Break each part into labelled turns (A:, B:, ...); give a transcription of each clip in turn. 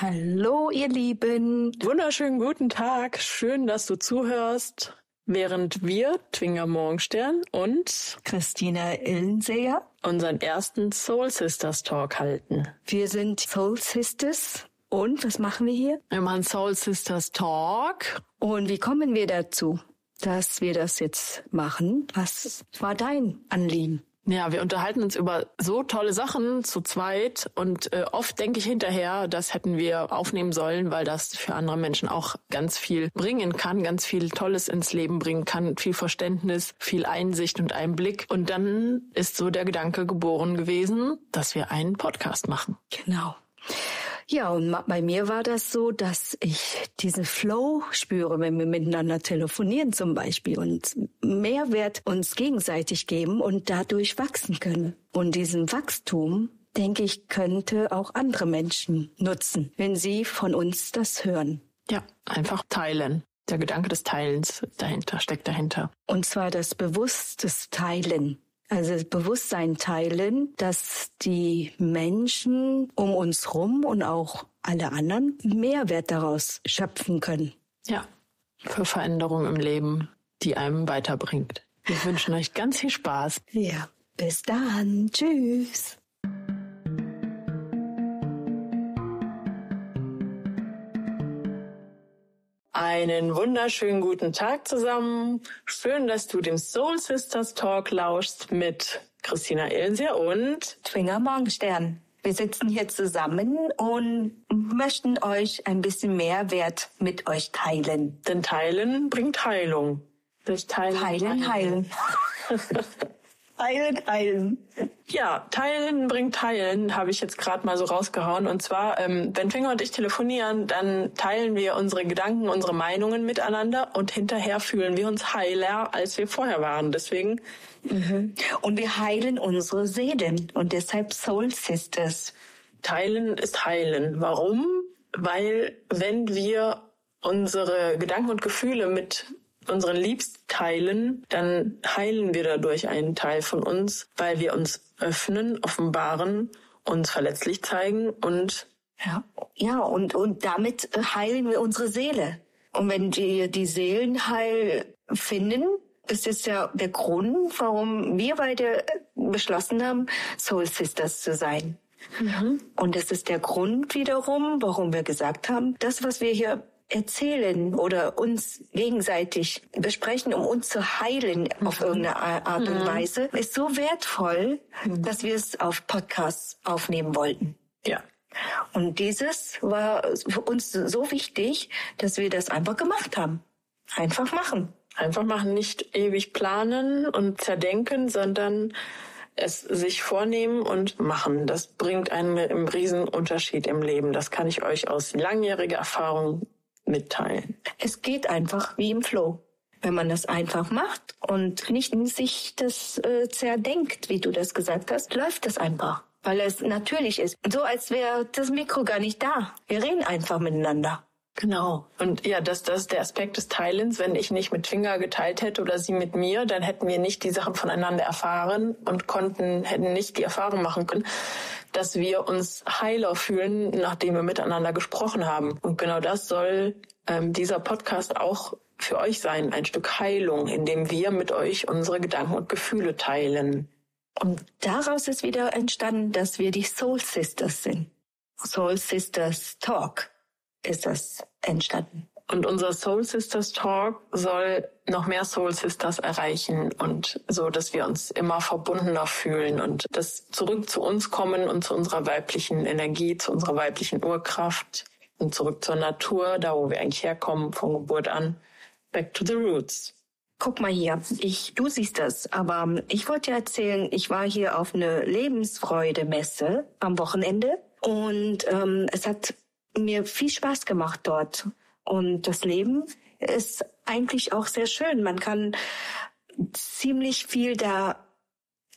A: Hallo, ihr Lieben.
B: Wunderschönen guten Tag. Schön, dass du zuhörst. Während wir, Twinger Morgenstern und
A: Christina Illenseher
B: unseren ersten Soul Sisters Talk halten.
A: Wir sind Soul Sisters. Und was machen wir hier?
B: Wir machen Soul Sisters Talk.
A: Und wie kommen wir dazu, dass wir das jetzt machen? Was war dein Anliegen?
B: Ja, wir unterhalten uns über so tolle Sachen zu zweit und äh, oft denke ich hinterher, das hätten wir aufnehmen sollen, weil das für andere Menschen auch ganz viel bringen kann, ganz viel Tolles ins Leben bringen kann, viel Verständnis, viel Einsicht und Einblick. Und dann ist so der Gedanke geboren gewesen, dass wir einen Podcast machen.
A: Genau. Ja, und bei mir war das so, dass ich diesen Flow spüre, wenn wir miteinander telefonieren zum Beispiel und Mehrwert uns gegenseitig geben und dadurch wachsen können. Und diesen Wachstum, denke ich, könnte auch andere Menschen nutzen, wenn sie von uns das hören.
B: Ja, einfach teilen. Der Gedanke des Teilens dahinter steckt dahinter.
A: Und zwar das bewusstes Teilen. Also Bewusstsein teilen, dass die Menschen um uns rum und auch alle anderen Mehrwert daraus schöpfen können.
B: Ja, für Veränderung im Leben, die einem weiterbringt. Wir wünschen euch ganz viel Spaß.
A: Ja, bis dann. Tschüss.
B: Einen wunderschönen guten Tag zusammen. Schön, dass du dem Soul Sisters Talk lauschst mit Christina Ilse und
A: Twinger Morgenstern. Wir sitzen hier zusammen und möchten euch ein bisschen Mehrwert mit euch teilen.
B: Denn Teilen bringt Heilung.
A: Durch Teilen. Heilen, heilen. Heilen, heilen.
B: Ja, Teilen bringt Teilen, habe ich jetzt gerade mal so rausgehauen. Und zwar, ähm, wenn Finger und ich telefonieren, dann teilen wir unsere Gedanken, unsere Meinungen miteinander und hinterher fühlen wir uns heiler, als wir vorher waren. Deswegen.
A: Mhm. Und wir heilen unsere Seelen und deshalb Soul Sisters.
B: Teilen ist heilen. Warum? Weil wenn wir unsere Gedanken und Gefühle mit unseren Liebsten teilen, dann heilen wir dadurch einen Teil von uns, weil wir uns öffnen, offenbaren, uns verletzlich zeigen und
A: ja, ja und und damit heilen wir unsere Seele. Und wenn wir die Seelenheil finden, ist es ja der Grund, warum wir beide beschlossen haben, Soul Sisters zu sein. Mhm. Und das ist der Grund wiederum, warum wir gesagt haben, das, was wir hier erzählen oder uns gegenseitig besprechen, um uns zu heilen mhm. auf irgendeine Art und mhm. Weise, ist so wertvoll, mhm. dass wir es auf Podcasts aufnehmen wollten.
B: Ja.
A: Und dieses war für uns so wichtig, dass wir das einfach gemacht haben. Einfach machen.
B: Einfach machen, nicht ewig planen und zerdenken, sondern es sich vornehmen und machen. Das bringt einen riesen Unterschied im Leben. Das kann ich euch aus langjähriger Erfahrung mitteilen.
A: Es geht einfach wie im Flow. Wenn man das einfach macht und nicht sich das äh, zerdenkt, wie du das gesagt hast, läuft das einfach. Weil es natürlich ist. So als wäre das Mikro gar nicht da. Wir reden einfach miteinander.
B: Genau. Und ja, das, das ist der Aspekt des Teilens. Wenn ich nicht mit Finger geteilt hätte oder sie mit mir, dann hätten wir nicht die Sachen voneinander erfahren und konnten, hätten nicht die Erfahrung machen können, dass wir uns heiler fühlen, nachdem wir miteinander gesprochen haben. Und genau das soll ähm, dieser Podcast auch für euch sein, ein Stück Heilung, in dem wir mit euch unsere Gedanken und Gefühle teilen.
A: Und daraus ist wieder entstanden, dass wir die Soul Sisters sind. Soul Sisters Talk ist das entstanden.
B: Und unser Soul Sisters Talk soll noch mehr Soul Sisters erreichen und so, dass wir uns immer verbundener fühlen und das zurück zu uns kommen und zu unserer weiblichen Energie, zu unserer weiblichen Urkraft und zurück zur Natur, da wo wir eigentlich herkommen, von Geburt an. Back to the roots.
A: Guck mal hier, ich, du siehst das, aber ich wollte dir erzählen, ich war hier auf eine Lebensfreude-Messe am Wochenende und ähm, es hat mir viel Spaß gemacht dort. Und das Leben ist eigentlich auch sehr schön. Man kann ziemlich viel da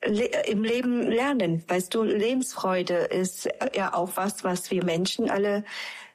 A: im Leben lernen. Weißt du, Lebensfreude ist ja auch was, was wir Menschen alle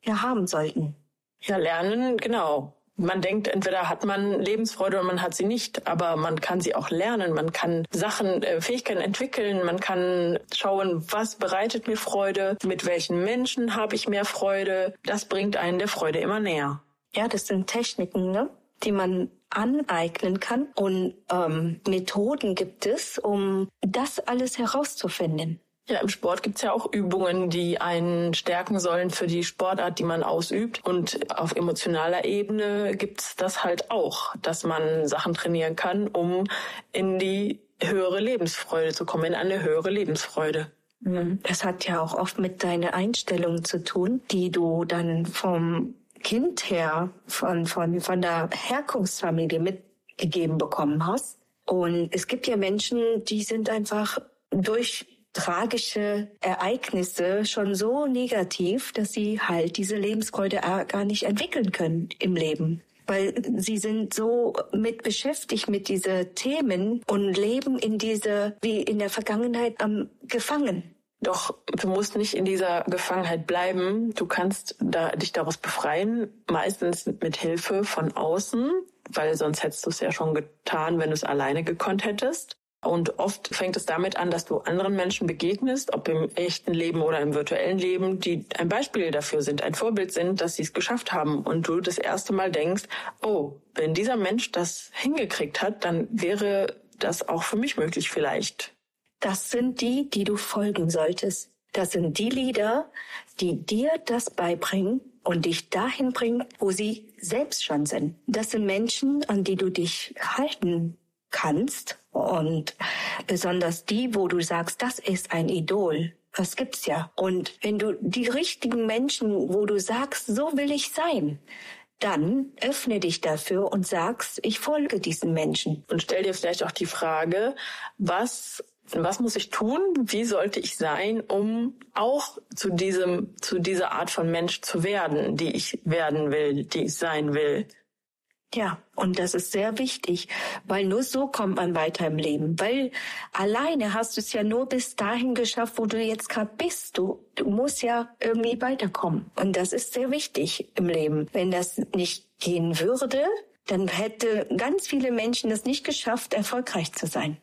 A: ja haben sollten.
B: Ja, lernen, genau. Man denkt, entweder hat man Lebensfreude oder man hat sie nicht, aber man kann sie auch lernen, man kann Sachen, äh, Fähigkeiten entwickeln, man kann schauen, was bereitet mir Freude, mit welchen Menschen habe ich mehr Freude. Das bringt einen der Freude immer näher.
A: Ja, das sind Techniken, ne? die man aneignen kann und ähm, Methoden gibt es, um das alles herauszufinden.
B: Ja, im Sport gibt's ja auch Übungen, die einen stärken sollen für die Sportart, die man ausübt. Und auf emotionaler Ebene gibt's das halt auch, dass man Sachen trainieren kann, um in die höhere Lebensfreude zu kommen, in eine höhere Lebensfreude.
A: Mhm. Das hat ja auch oft mit deiner Einstellung zu tun, die du dann vom Kind her, von, von, von der Herkunftsfamilie mitgegeben bekommen hast. Und es gibt ja Menschen, die sind einfach durch tragische Ereignisse schon so negativ, dass sie halt diese Lebensfreude gar nicht entwickeln können im Leben weil sie sind so mit beschäftigt mit diese Themen und leben in dieser, wie in der Vergangenheit am gefangen.
B: Doch du musst nicht in dieser Gefangenheit bleiben. Du kannst da, dich daraus befreien, meistens mit Hilfe von außen, weil sonst hättest du es ja schon getan, wenn du es alleine gekonnt hättest. Und oft fängt es damit an, dass du anderen Menschen begegnest, ob im echten Leben oder im virtuellen Leben, die ein Beispiel dafür sind, ein Vorbild sind, dass sie es geschafft haben. Und du das erste Mal denkst, oh, wenn dieser Mensch das hingekriegt hat, dann wäre das auch für mich möglich vielleicht.
A: Das sind die, die du folgen solltest. Das sind die Lieder, die dir das beibringen und dich dahin bringen, wo sie selbst schon sind. Das sind Menschen, an die du dich halten kannst und besonders die, wo du sagst, das ist ein Idol. Das gibt's ja. Und wenn du die richtigen Menschen, wo du sagst, so will ich sein, dann öffne dich dafür und sagst, ich folge diesen Menschen.
B: Und stell dir vielleicht auch die Frage, was was muss ich tun? Wie sollte ich sein, um auch zu diesem, zu dieser Art von Mensch zu werden, die ich werden will, die ich sein will?
A: Ja, und das ist sehr wichtig, weil nur so kommt man weiter im Leben. Weil alleine hast du es ja nur bis dahin geschafft, wo du jetzt gerade bist. Du, du musst ja irgendwie weiterkommen. Und das ist sehr wichtig im Leben. Wenn das nicht gehen würde, dann hätte ganz viele Menschen es nicht geschafft, erfolgreich zu sein.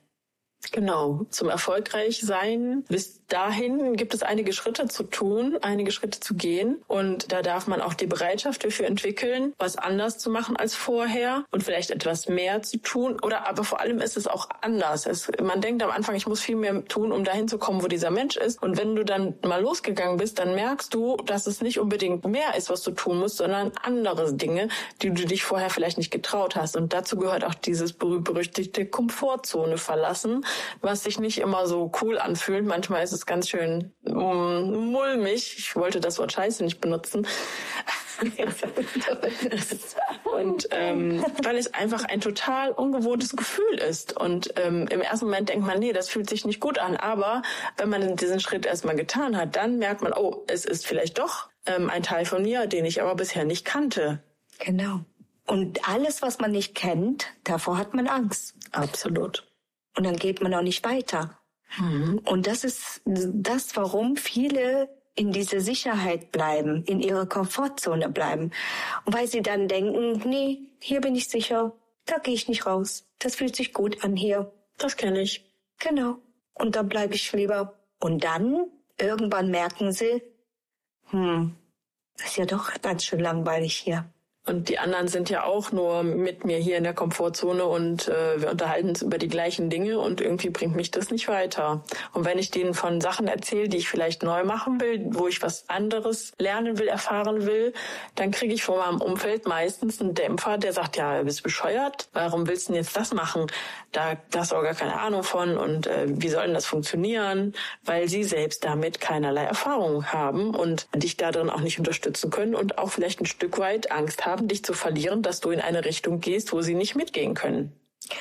B: Genau, zum erfolgreich sein. Bis dahin gibt es einige Schritte zu tun, einige Schritte zu gehen. Und da darf man auch die Bereitschaft dafür entwickeln, was anders zu machen als vorher und vielleicht etwas mehr zu tun. Oder aber vor allem ist es auch anders. Es, man denkt am Anfang, ich muss viel mehr tun, um dahin zu kommen, wo dieser Mensch ist. Und wenn du dann mal losgegangen bist, dann merkst du, dass es nicht unbedingt mehr ist, was du tun musst, sondern andere Dinge, die du dich vorher vielleicht nicht getraut hast. Und dazu gehört auch dieses berühmt-berüchtigte Komfortzone verlassen was sich nicht immer so cool anfühlt. Manchmal ist es ganz schön um, mulmig. Ich wollte das Wort Scheiße nicht benutzen. und ähm, weil es einfach ein total ungewohntes Gefühl ist. Und ähm, im ersten Moment denkt man, nee, das fühlt sich nicht gut an. Aber wenn man diesen Schritt erstmal getan hat, dann merkt man, oh, es ist vielleicht doch ähm, ein Teil von mir, den ich aber bisher nicht kannte.
A: Genau. Und alles, was man nicht kennt, davor hat man Angst.
B: Absolut.
A: Und dann geht man auch nicht weiter. Mhm. Und das ist das, warum viele in diese Sicherheit bleiben, in ihre Komfortzone bleiben. Weil sie dann denken, nee, hier bin ich sicher, da gehe ich nicht raus. Das fühlt sich gut an hier.
B: Das kenne ich.
A: Genau. Und da bleibe ich lieber. Und dann irgendwann merken sie, hm, ist ja doch ganz schön langweilig hier.
B: Und die anderen sind ja auch nur mit mir hier in der Komfortzone und äh, wir unterhalten uns über die gleichen Dinge und irgendwie bringt mich das nicht weiter. Und wenn ich denen von Sachen erzähle, die ich vielleicht neu machen will, wo ich was anderes lernen will, erfahren will, dann kriege ich von meinem Umfeld meistens einen Dämpfer, der sagt, ja, bist bescheuert, warum willst du denn jetzt das machen? Da, da hast du auch gar keine Ahnung von und äh, wie soll denn das funktionieren? Weil sie selbst damit keinerlei Erfahrung haben und dich darin auch nicht unterstützen können und auch vielleicht ein Stück weit Angst haben, haben, dich zu verlieren, dass du in eine Richtung gehst, wo sie nicht mitgehen können.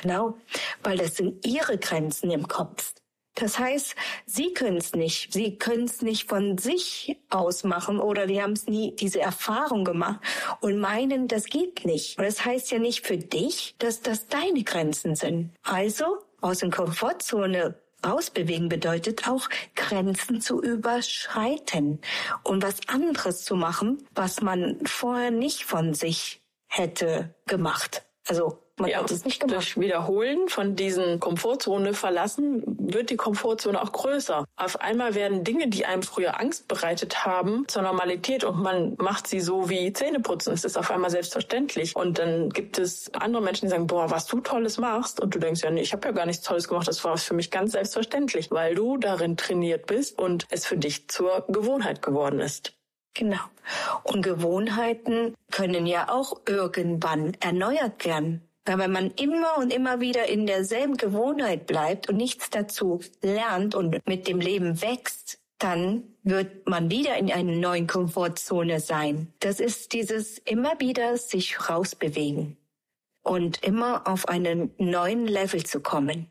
A: Genau, weil das sind ihre Grenzen im Kopf. Das heißt, sie können es nicht. Sie können es nicht von sich aus machen oder die haben es nie diese Erfahrung gemacht und meinen, das geht nicht. Und das heißt ja nicht für dich, dass das deine Grenzen sind. Also aus der Komfortzone Rausbewegen bedeutet auch, Grenzen zu überschreiten und was anderes zu machen, was man vorher nicht von sich hätte gemacht. Also man ja, hat es nicht gemacht.
B: Durch Wiederholen von diesen Komfortzone verlassen, wird die Komfortzone auch größer. Auf einmal werden Dinge, die einem früher Angst bereitet haben, zur Normalität und man macht sie so wie Zähneputzen. Es ist auf einmal selbstverständlich. Und dann gibt es andere Menschen, die sagen, boah, was du Tolles machst. Und du denkst, ja, nee, ich habe ja gar nichts Tolles gemacht. Das war für mich ganz selbstverständlich, weil du darin trainiert bist und es für dich zur Gewohnheit geworden ist.
A: Genau. Und Gewohnheiten können ja auch irgendwann erneuert werden. Weil wenn man immer und immer wieder in derselben Gewohnheit bleibt und nichts dazu lernt und mit dem Leben wächst, dann wird man wieder in einer neuen Komfortzone sein. Das ist dieses immer wieder sich rausbewegen und immer auf einen neuen Level zu kommen.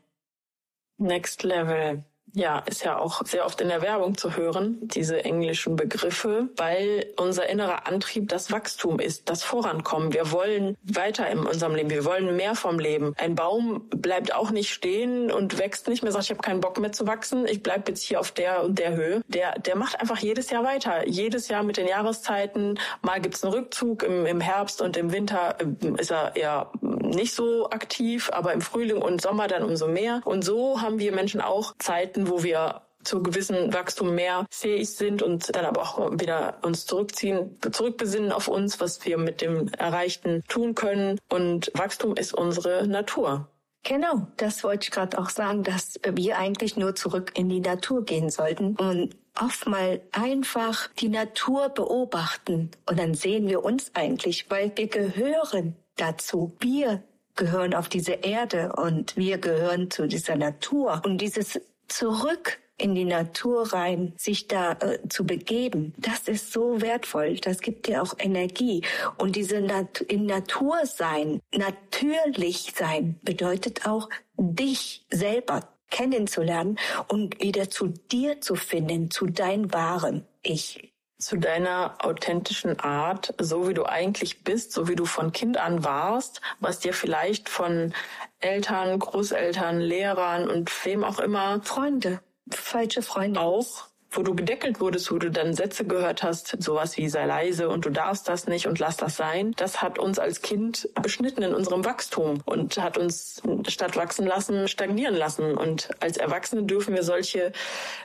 B: Next Level ja, ist ja auch sehr oft in der Werbung zu hören, diese englischen Begriffe, weil unser innerer Antrieb das Wachstum ist, das Vorankommen. Wir wollen weiter in unserem Leben, wir wollen mehr vom Leben. Ein Baum bleibt auch nicht stehen und wächst nicht mehr, sagt, ich habe keinen Bock mehr zu wachsen, ich bleib jetzt hier auf der und der Höhe. Der, der macht einfach jedes Jahr weiter. Jedes Jahr mit den Jahreszeiten. Mal gibt's einen Rückzug, im, im Herbst und im Winter ähm, ist er eher nicht so aktiv, aber im Frühling und Sommer dann umso mehr. Und so haben wir Menschen auch Zeiten, wo wir zu gewissen Wachstum mehr fähig sind und dann aber auch wieder uns zurückziehen, zurückbesinnen auf uns, was wir mit dem Erreichten tun können. Und Wachstum ist unsere Natur.
A: Genau, das wollte ich gerade auch sagen, dass wir eigentlich nur zurück in die Natur gehen sollten und oft mal einfach die Natur beobachten. Und dann sehen wir uns eigentlich, weil wir gehören dazu. Wir gehören auf diese Erde und wir gehören zu dieser Natur. Und dieses Zurück in die Natur rein, sich da äh, zu begeben, das ist so wertvoll. Das gibt dir auch Energie. Und diese Nat im Natur sein, natürlich sein, bedeutet auch dich selber kennenzulernen und wieder zu dir zu finden, zu dein wahren Ich
B: zu deiner authentischen Art, so wie du eigentlich bist, so wie du von Kind an warst, was dir vielleicht von Eltern, Großeltern, Lehrern und wem auch immer
A: Freunde, falsche Freunde.
B: auch wo du gedeckelt wurdest, wo du dann Sätze gehört hast, sowas wie sei leise und du darfst das nicht und lass das sein, das hat uns als Kind beschnitten in unserem Wachstum und hat uns statt wachsen lassen, stagnieren lassen. Und als Erwachsene dürfen wir solche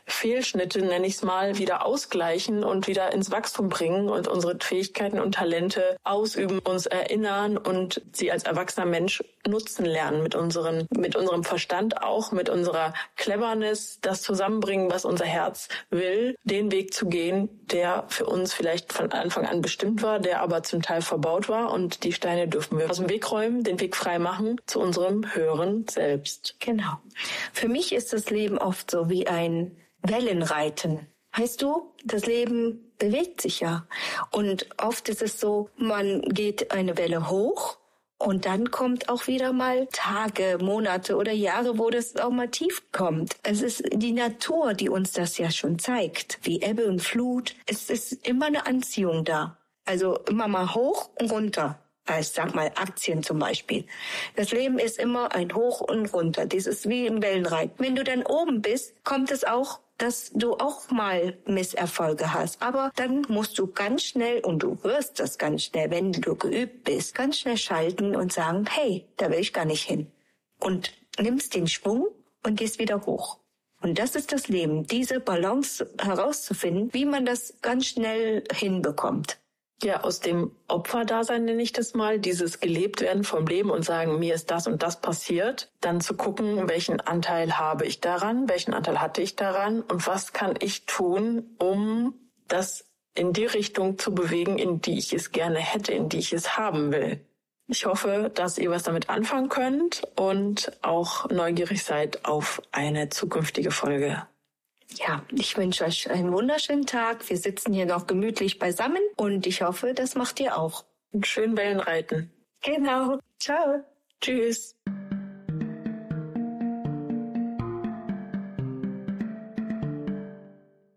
B: Fehlschnitte, nenne ich es mal, wieder ausgleichen und wieder ins Wachstum bringen und unsere Fähigkeiten und Talente ausüben, uns erinnern und sie als erwachsener Mensch nutzen lernen mit unseren, mit unserem Verstand auch, mit unserer Cleverness, das zusammenbringen, was unser Herz will, den Weg zu gehen, der für uns vielleicht von Anfang an bestimmt war, der aber zum Teil verbaut war und die Steine dürfen wir aus dem Weg räumen, den Weg frei machen zu unserem höheren Selbst.
A: Genau. Für mich ist das Leben oft so wie ein Wellenreiten. Weißt du, das Leben bewegt sich ja. Und oft ist es so, man geht eine Welle hoch und dann kommt auch wieder mal Tage, Monate oder Jahre, wo das auch mal tief kommt. Es ist die Natur, die uns das ja schon zeigt, wie Ebbe und Flut. Es ist immer eine Anziehung da. Also immer mal hoch und runter. Ich sag mal Aktien zum Beispiel. Das Leben ist immer ein Hoch und runter. Das ist wie im Wellenreiten. Wenn du dann oben bist, kommt es auch dass du auch mal Misserfolge hast. Aber dann musst du ganz schnell, und du wirst das ganz schnell, wenn du geübt bist, ganz schnell schalten und sagen, hey, da will ich gar nicht hin. Und nimmst den Schwung und gehst wieder hoch. Und das ist das Leben, diese Balance herauszufinden, wie man das ganz schnell hinbekommt
B: ja, aus dem Opferdasein nenne ich das mal, dieses gelebt werden vom Leben und sagen, mir ist das und das passiert, dann zu gucken, welchen Anteil habe ich daran, welchen Anteil hatte ich daran und was kann ich tun, um das in die Richtung zu bewegen, in die ich es gerne hätte, in die ich es haben will. Ich hoffe, dass ihr was damit anfangen könnt und auch neugierig seid auf eine zukünftige Folge.
A: Ja, ich wünsche euch einen wunderschönen Tag. Wir sitzen hier noch gemütlich beisammen und ich hoffe, das macht ihr auch.
B: Und schön Wellen reiten.
A: Genau. Ciao.
B: Tschüss.